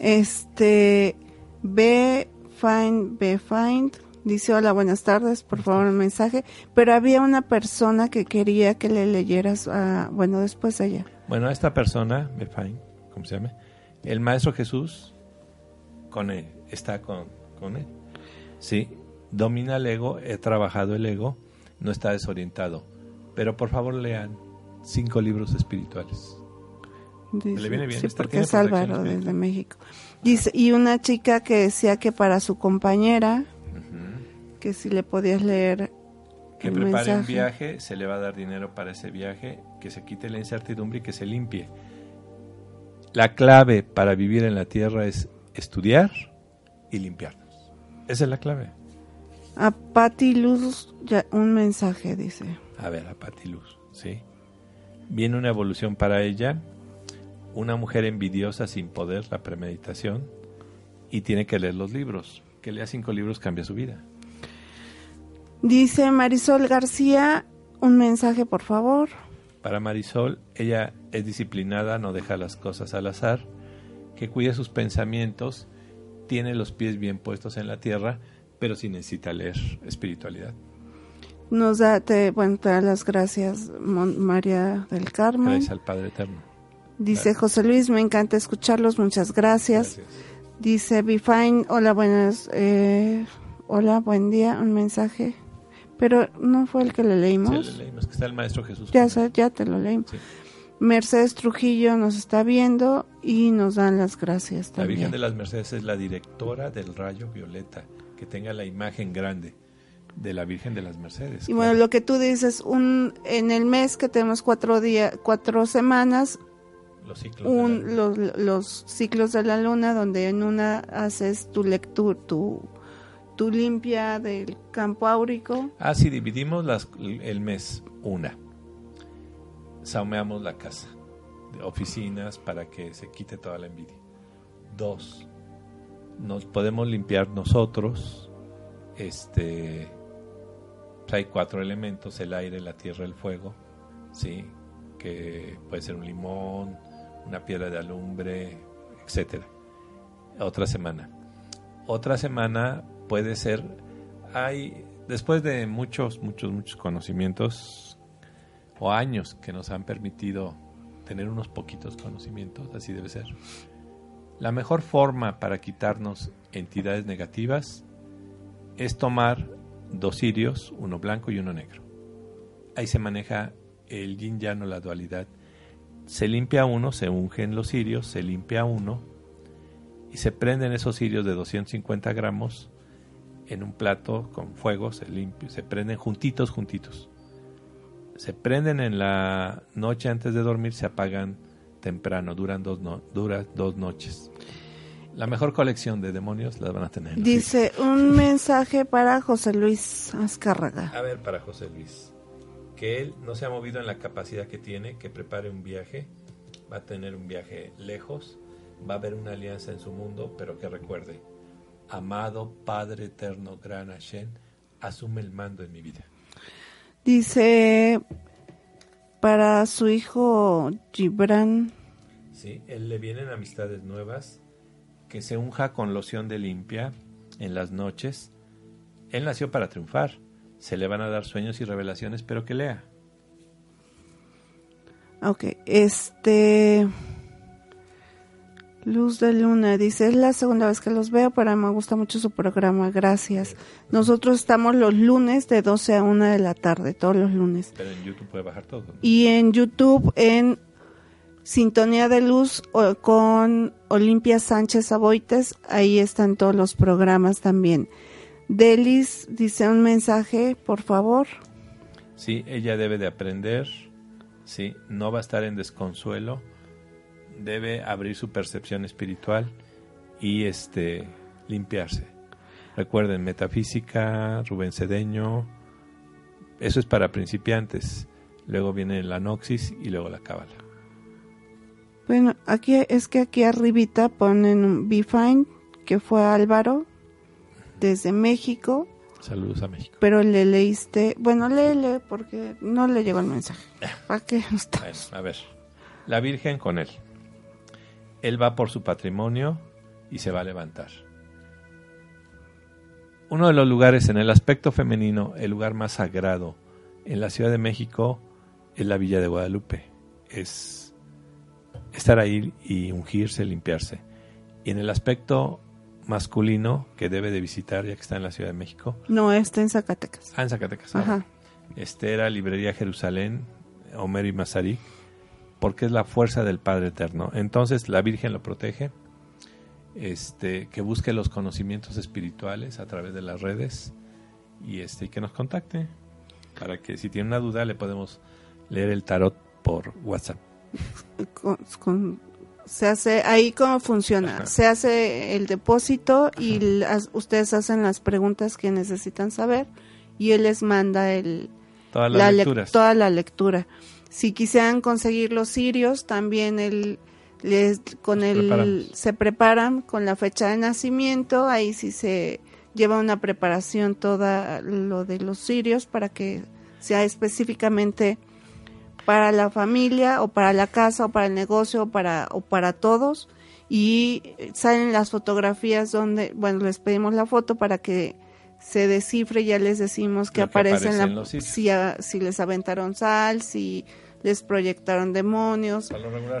Este, B. Find, B. Find, dice hola, buenas tardes, por favor un mensaje, pero había una persona que quería que le leyeras, uh, bueno, después ella. Bueno, esta persona, B. Find, ¿cómo se llama? El Maestro Jesús con él, está con, con él. Sí, domina el ego, he trabajado el ego, no está desorientado. Pero por favor lean cinco libros espirituales. ¿Le viene bien? Sí, porque es Álvaro desde México. Dice, y una chica que decía que para su compañera, que si le podías leer que prepare un viaje, se le va a dar dinero para ese viaje, que se quite la incertidumbre y que se limpie. La clave para vivir en la tierra es estudiar y limpiarnos. Esa es la clave. A Patti Luz, ya, un mensaje dice. A ver, a Patti Luz, sí. Viene una evolución para ella, una mujer envidiosa sin poder, la premeditación, y tiene que leer los libros. Que lea cinco libros cambia su vida. Dice Marisol García, un mensaje por favor. Para Marisol, ella es disciplinada, no deja las cosas al azar, que cuida sus pensamientos, tiene los pies bien puestos en la tierra, pero sí necesita leer espiritualidad. Nos da, te, bueno, te da las gracias María del Carmen. Gracias al Padre Eterno. Dice José Luis, me encanta escucharlos, muchas gracias. Dice Be Fine, hola, buenas, eh, hola, buen día, un mensaje. Pero no fue el que le leímos. Sí, le leímos, que está el Maestro Jesús. Ya, ya te lo leímos. Mercedes Trujillo nos está viendo y nos dan las gracias también. La Virgen de las Mercedes es la directora del Rayo Violeta que tenga la imagen grande de la Virgen de las Mercedes. Y bueno, lo que tú dices, un en el mes que tenemos cuatro días, cuatro semanas, los ciclos, un, los, los, ciclos de la luna, donde en una haces tu lectura, tu, tu limpia del campo áurico. Ah, sí, dividimos las, el mes, una. Saumeamos la casa, de oficinas para que se quite toda la envidia. Dos, nos podemos limpiar nosotros. Este, pues hay cuatro elementos: el aire, la tierra, el fuego, sí, que puede ser un limón, una piedra de alumbre, etcétera. Otra semana. Otra semana puede ser, hay, después de muchos, muchos, muchos conocimientos o años que nos han permitido tener unos poquitos conocimientos, así debe ser. La mejor forma para quitarnos entidades negativas es tomar dos cirios, uno blanco y uno negro. Ahí se maneja el yin yang o la dualidad. Se limpia uno, se ungen los cirios, se limpia uno y se prenden esos cirios de 250 gramos en un plato con fuego, se, limpia, se prenden juntitos, juntitos. Se prenden en la noche antes de dormir, se apagan temprano, duran dos, no, dura dos noches. La mejor colección de demonios las van a tener. Dice un mensaje para José Luis Azcárraga. A ver, para José Luis. Que él no se ha movido en la capacidad que tiene, que prepare un viaje. Va a tener un viaje lejos. va a haber una alianza en su mundo, pero que recuerde, amado Padre Eterno Gran Hashem, asume el mando en mi vida. Dice para su hijo Gibran. Sí, él le vienen amistades nuevas, que se unja con loción de limpia en las noches. Él nació para triunfar. Se le van a dar sueños y revelaciones, pero que lea. Ok, este... Luz de Luna dice, es la segunda vez que los veo, pero me gusta mucho su programa, gracias. Nosotros estamos los lunes de 12 a 1 de la tarde, todos los lunes. Pero en YouTube puede bajar todo. Y en YouTube, en Sintonía de Luz con Olimpia Sánchez Aboites, ahí están todos los programas también. Delis dice un mensaje, por favor. Sí, ella debe de aprender, sí, no va a estar en desconsuelo debe abrir su percepción espiritual y este limpiarse. Recuerden, metafísica, Rubén Cedeño, eso es para principiantes. Luego viene la Noxis y luego la Cábala. Bueno, aquí es que aquí arribita ponen Be Fine, que fue Álvaro, desde México. Saludos a México. Pero le leíste, bueno, léele porque no le llegó el mensaje. ¿Para qué a ver, la Virgen con él él va por su patrimonio y se va a levantar. Uno de los lugares en el aspecto femenino, el lugar más sagrado en la Ciudad de México es la Villa de Guadalupe. Es estar ahí y ungirse, limpiarse. Y en el aspecto masculino que debe de visitar ya que está en la Ciudad de México. No, está en Zacatecas. Ah, en Zacatecas. Ajá. Este era Librería Jerusalén, Homero y Mazarí porque es la fuerza del Padre Eterno. Entonces la Virgen lo protege, este, que busque los conocimientos espirituales a través de las redes y este, que nos contacte para que si tiene una duda le podemos leer el tarot por WhatsApp. *laughs* se hace ahí cómo funciona. Se hace el depósito y ustedes hacen las preguntas que necesitan saber y él les manda el toda la, toda la lectura. Si quisieran conseguir los sirios, también el, les, con el, se preparan con la fecha de nacimiento, ahí sí se lleva una preparación toda lo de los sirios para que sea específicamente para la familia o para la casa o para el negocio o para, o para todos. Y salen las fotografías donde, bueno, les pedimos la foto para que se descifre, ya les decimos que, aparecen, la, si, si les aventaron sal, si les proyectaron demonios,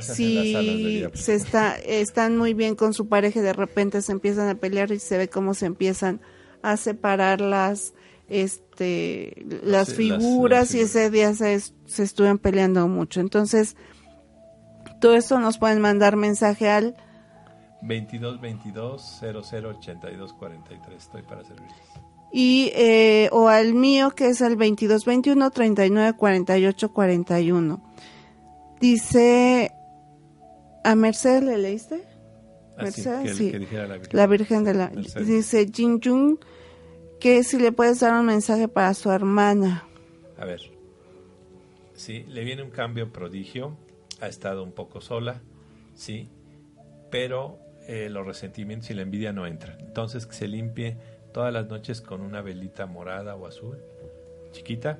si se está, están muy bien con su pareja y de repente se empiezan a pelear y se ve cómo se empiezan a separar las este las figuras y ese día se, se estuvieron peleando mucho. Entonces, todo eso nos pueden mandar mensaje al 22 22 00 82 43. Estoy para servirles y eh, o al mío que es el 2221 39 48 41. Dice a Mercedes le leíste? Ah, Mercedes, sí. la, Virgen. de la dice Jin Jung que si le puedes dar un mensaje para su hermana. A ver. Sí, le viene un cambio prodigio, ha estado un poco sola, sí, pero eh, los resentimientos y la envidia no entran. Entonces que se limpie todas las noches con una velita morada o azul, chiquita,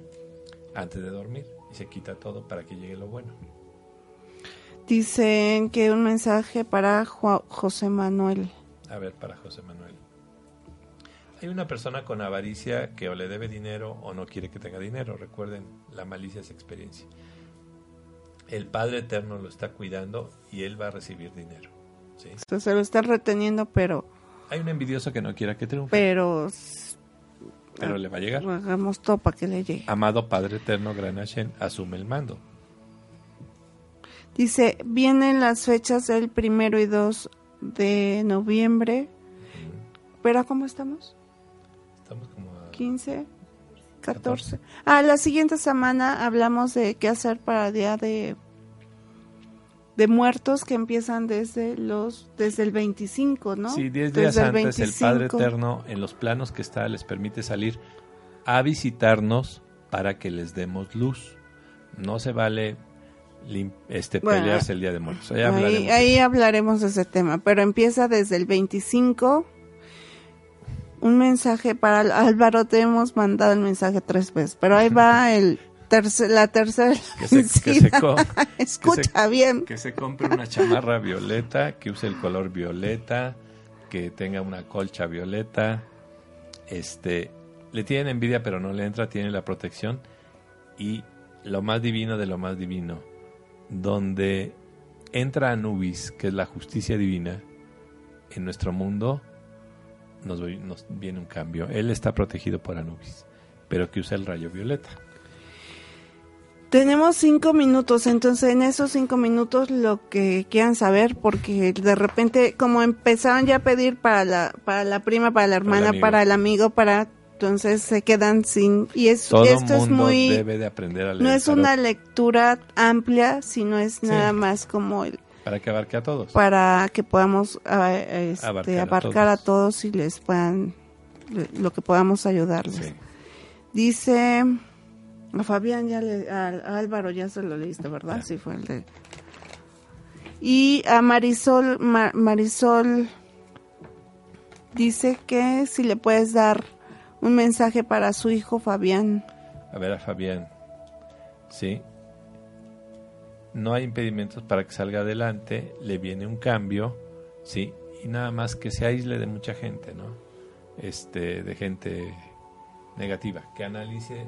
antes de dormir y se quita todo para que llegue lo bueno. Dicen que un mensaje para José Manuel. A ver, para José Manuel. Hay una persona con avaricia que o le debe dinero o no quiere que tenga dinero. Recuerden, la malicia es experiencia. El Padre Eterno lo está cuidando y él va a recibir dinero. ¿sí? se lo está reteniendo, pero hay un envidioso que no quiera que triunfe. Pero. Pero le va a llegar. Hagamos todo para que le llegue. Amado Padre Eterno Granashen, asume el mando. Dice: Vienen las fechas del primero y dos de noviembre. ¿Pero cómo estamos? Estamos como a. 15. 14. Ah, la siguiente semana hablamos de qué hacer para el día de de muertos que empiezan desde los desde el 25, ¿no? Sí, 10 días desde antes el, Padre Eterno en los planos que está les permite salir a visitarnos para que les demos luz. No se vale este, pelearse el Día de Muertos. Ahí, ahí, hablaremos de ese tema, pero empieza desde el 25. Un mensaje para Álvaro, te hemos mandado el mensaje tres veces, pero ahí va *laughs* el la tercera. *laughs* Escucha bien. Que se compre una chamarra violeta, que use el color violeta, que tenga una colcha violeta. Este, le tienen envidia, pero no le entra, tiene la protección. Y lo más divino de lo más divino, donde entra Anubis, que es la justicia divina, en nuestro mundo, nos, nos viene un cambio. Él está protegido por Anubis, pero que usa el rayo violeta. Tenemos cinco minutos, entonces en esos cinco minutos lo que quieran saber, porque de repente como empezaron ya a pedir para la, para la prima, para la hermana, para el, amigo, para entonces se quedan sin y es esto es muy debe de aprender a leer no es una lectura amplia, sino es nada más como el para que abarque a todos, para que podamos ah, este, abarcar, a, todos. y les puedan lo que podamos ayudarles. Dice a Fabián ya le, a, Álvaro ya se lo leíste, ¿verdad? Sí, fue el de... Y a Marisol, Marisol dice que si le puedes dar un mensaje para su hijo Fabián. A ver a Fabián, sí. No hay impedimentos para que salga adelante, le viene un cambio, sí, y nada más que se aísle de mucha gente, ¿no? Este, de gente negativa, que analice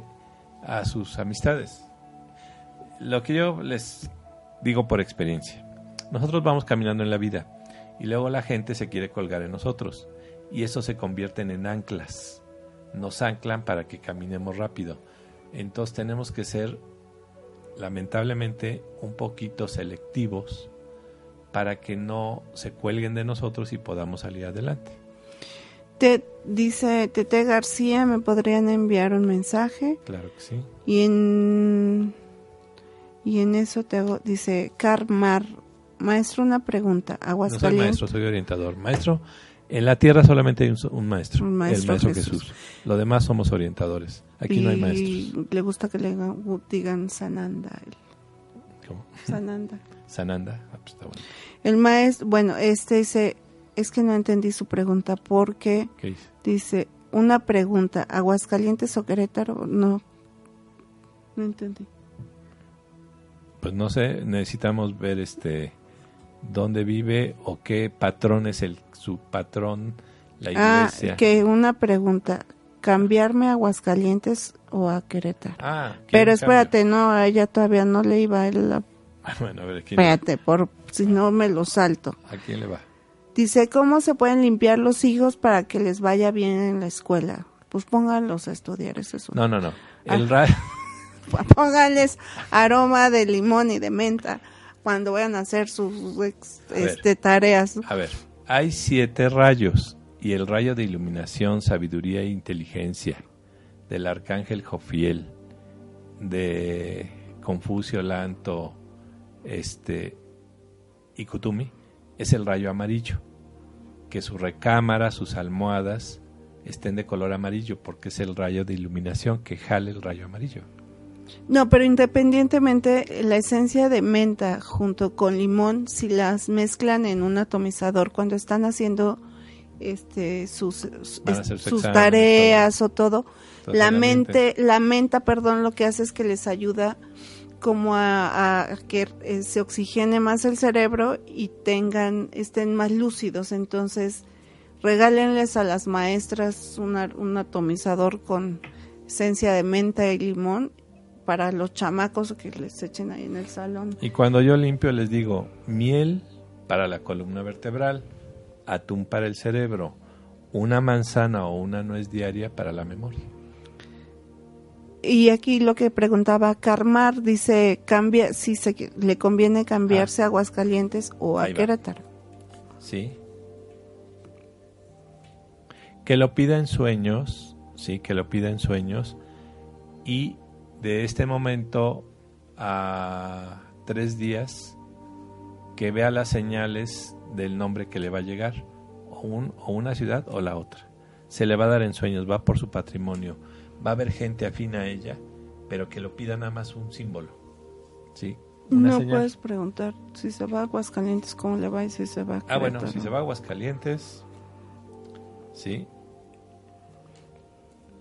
a sus amistades. Lo que yo les digo por experiencia, nosotros vamos caminando en la vida y luego la gente se quiere colgar en nosotros y eso se convierte en anclas. Nos anclan para que caminemos rápido. Entonces tenemos que ser lamentablemente un poquito selectivos para que no se cuelguen de nosotros y podamos salir adelante. Te, dice Tete García, ¿me podrían enviar un mensaje? Claro que sí. Y en, y en eso te dice Carmar, maestro, una pregunta. No soy maestro, soy orientador. Maestro, en la tierra solamente hay un, maestro, el maestro Jesús. Lo demás somos orientadores. Aquí no hay maestros. Le gusta que le digan Sananda. ¿Cómo? Sananda. *laughs* Sananda. Ah, pues el maestro, bueno, este dice, es que no entendí su pregunta porque dice? una pregunta, Aguascalientes o Querétaro, no, no entendí. Pues no sé, necesitamos ver este dónde vive o qué patrón es el su patrón la ah, iglesia. Ah, que una pregunta, cambiarme a Aguascalientes o a Querétaro. Ah, pero espérate, no, a ella todavía no le iba a la... *laughs* Bueno, a ver, Espérate, por si no me lo salto. ¿A quién le va? Dice, ¿cómo se pueden limpiar los hijos para que les vaya bien en la escuela? Pues pónganlos a estudiar, eso es No, no, no. El *laughs* Pónganles aroma de limón y de menta cuando vayan a hacer sus este, tareas. A ver, hay siete rayos y el rayo de iluminación, sabiduría e inteligencia del arcángel Jofiel, de Confucio, Lanto, este y Kutumi es el rayo amarillo. Que su recámara, sus almohadas estén de color amarillo porque es el rayo de iluminación que jale el rayo amarillo. No, pero independientemente, la esencia de menta junto con limón, si las mezclan en un atomizador cuando están haciendo este sus, sus tareas o todo, la mente, la menta, perdón, lo que hace es que les ayuda como a, que eh, se oxigene más el cerebro y tengan estén más lúcidos. Entonces regálenles a las maestras un atomizador con esencia de menta y limón para los chamacos que les echen ahí en el salón y cuando yo limpio les digo miel para la columna vertebral atún para el cerebro una manzana o una nuez diaria para la memoria y aquí lo que preguntaba Carmar dice, cambia si se, le conviene cambiarse a ah. Aguascalientes o a Querétaro. Sí. Que lo pida en sueños, sí, que lo pida en sueños y de este momento a tres días que vea las señales del nombre que le va a llegar, o, un, o una ciudad o la otra. Se le va a dar en sueños, va por su patrimonio va a haber gente afín a ella, pero que lo pida nada más un símbolo. ¿sí? no puedes preguntar si se va a Aguascalientes, cómo le va y si se va a Ah, bueno, si se va a Aguascalientes, sí.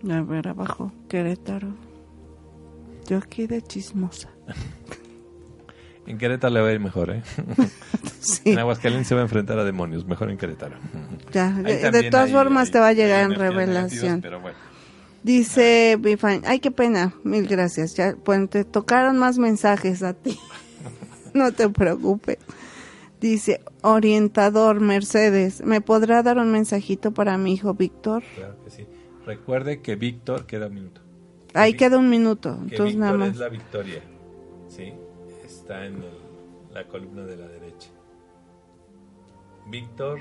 A ver, abajo, Querétaro. Yo aquí de chismosa. en Querétaro le va a ir mejor, ¿eh? *laughs* sí. En Aguascalientes se va a enfrentar a demonios, mejor en Querétaro. Ya, de, todas formas te va a llegar en revelación. pero bueno. Dice Bifan, ay, qué pena, mil gracias. Ya, pues te tocaron más mensajes a ti. *laughs* no te preocupes. Dice, orientador Mercedes, ¿me podrá dar un mensajito para mi hijo Víctor? Claro que sí. Recuerde que Víctor queda un minuto. Ahí queda un minuto, entonces nada más. es la victoria, ¿sí? Está en la columna de la derecha. Víctor,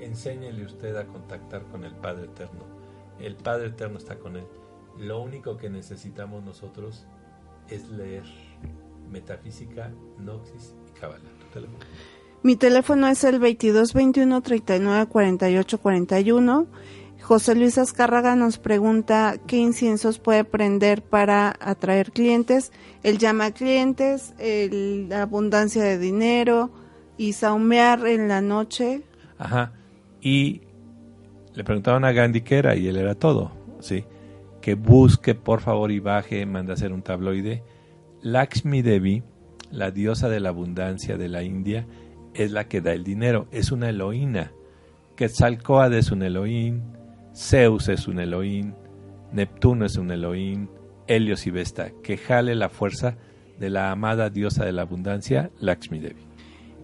enséñele usted a contactar con el Padre Eterno el Padre Eterno está con él. Lo único que necesitamos nosotros es leer Metafísica, Noxis y Kabbalah. Mi teléfono es el 2221 39 48 41. José Luis Azcárraga nos pregunta qué inciensos puede prender para atraer clientes. Él llama clientes, la abundancia de dinero y saumear en la noche. Ajá. Y le preguntaban a Gandhi qué era y él era todo, ¿sí? Que busque, por favor, y baje, manda a hacer un tabloide. Lakshmi Devi, la diosa de la abundancia de la India, es la que da el dinero, es una Elohina. Quetzalcoatl es un Elohim, Zeus es un Elohim, Neptuno es un Elohim, Helios y Vesta, que jale la fuerza de la amada diosa de la abundancia, Lakshmi Devi.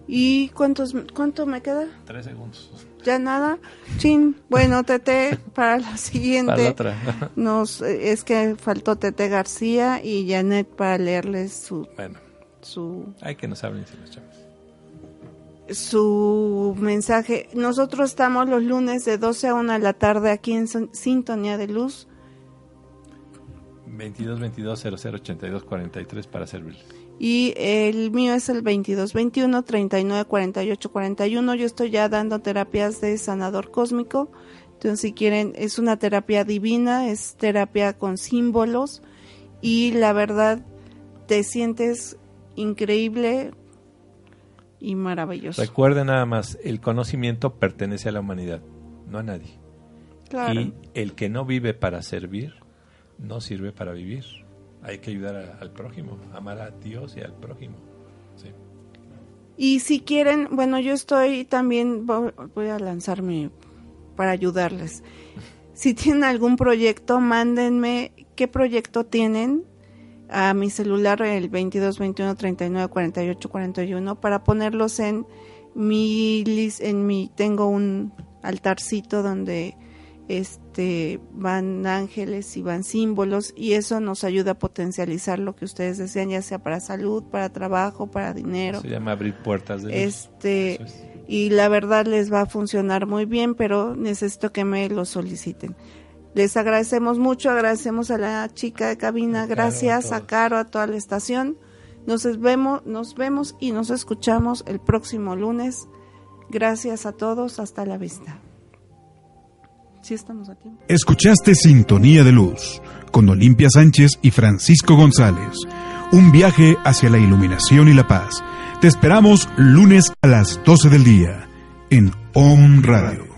¿Y cuántos, cuánto me queda? Tres segundos ya nada. Chin, bueno, Tete, para la siguiente. *laughs* nos Es que faltó Tete García y Janet para leerles su. Bueno. Su. Hay que nos hablen si los chavos. Su mensaje. Nosotros estamos los lunes de 12 a 1 de la tarde aquí en Sintonía de Luz. 22 22 00 82 43 para servirles y el mío es el 2221 39 48 41. Yo estoy ya dando terapias de sanador cósmico. Entonces, si quieren, es una terapia divina, es terapia con símbolos y la verdad te sientes increíble y maravilloso. Recuerden nada más, el conocimiento pertenece a la humanidad, no a nadie. Y el que no vive para servir, no sirve para vivir hay que ayudar al prójimo, amar a Dios y al prójimo. Y si quieren, bueno, yo estoy también, voy a lanzarme para ayudarles. Si tienen algún proyecto, mándenme qué proyecto tienen a mi celular el 22 21 39 48 41 para ponerlos en mi en mi tengo un altarcito donde este, van ángeles y van símbolos y eso nos ayuda a potencializar lo que ustedes desean, ya sea para salud, para trabajo, para dinero. Se llama abrir puertas de Este, y la verdad les va a funcionar muy bien, pero necesito que me lo soliciten. Les agradecemos mucho, agradecemos a la chica de cabina, gracias a, Caro, a toda la estación. Nos vemos, nos vemos y nos escuchamos el próximo lunes. Gracias a todos, hasta la vista. Sí estamos a tiempo. Escuchaste Sintonía de Luz con Olimpia Sánchez y Francisco González. Un viaje hacia la iluminación y la paz. Te esperamos lunes a las 12 del día en On Radio.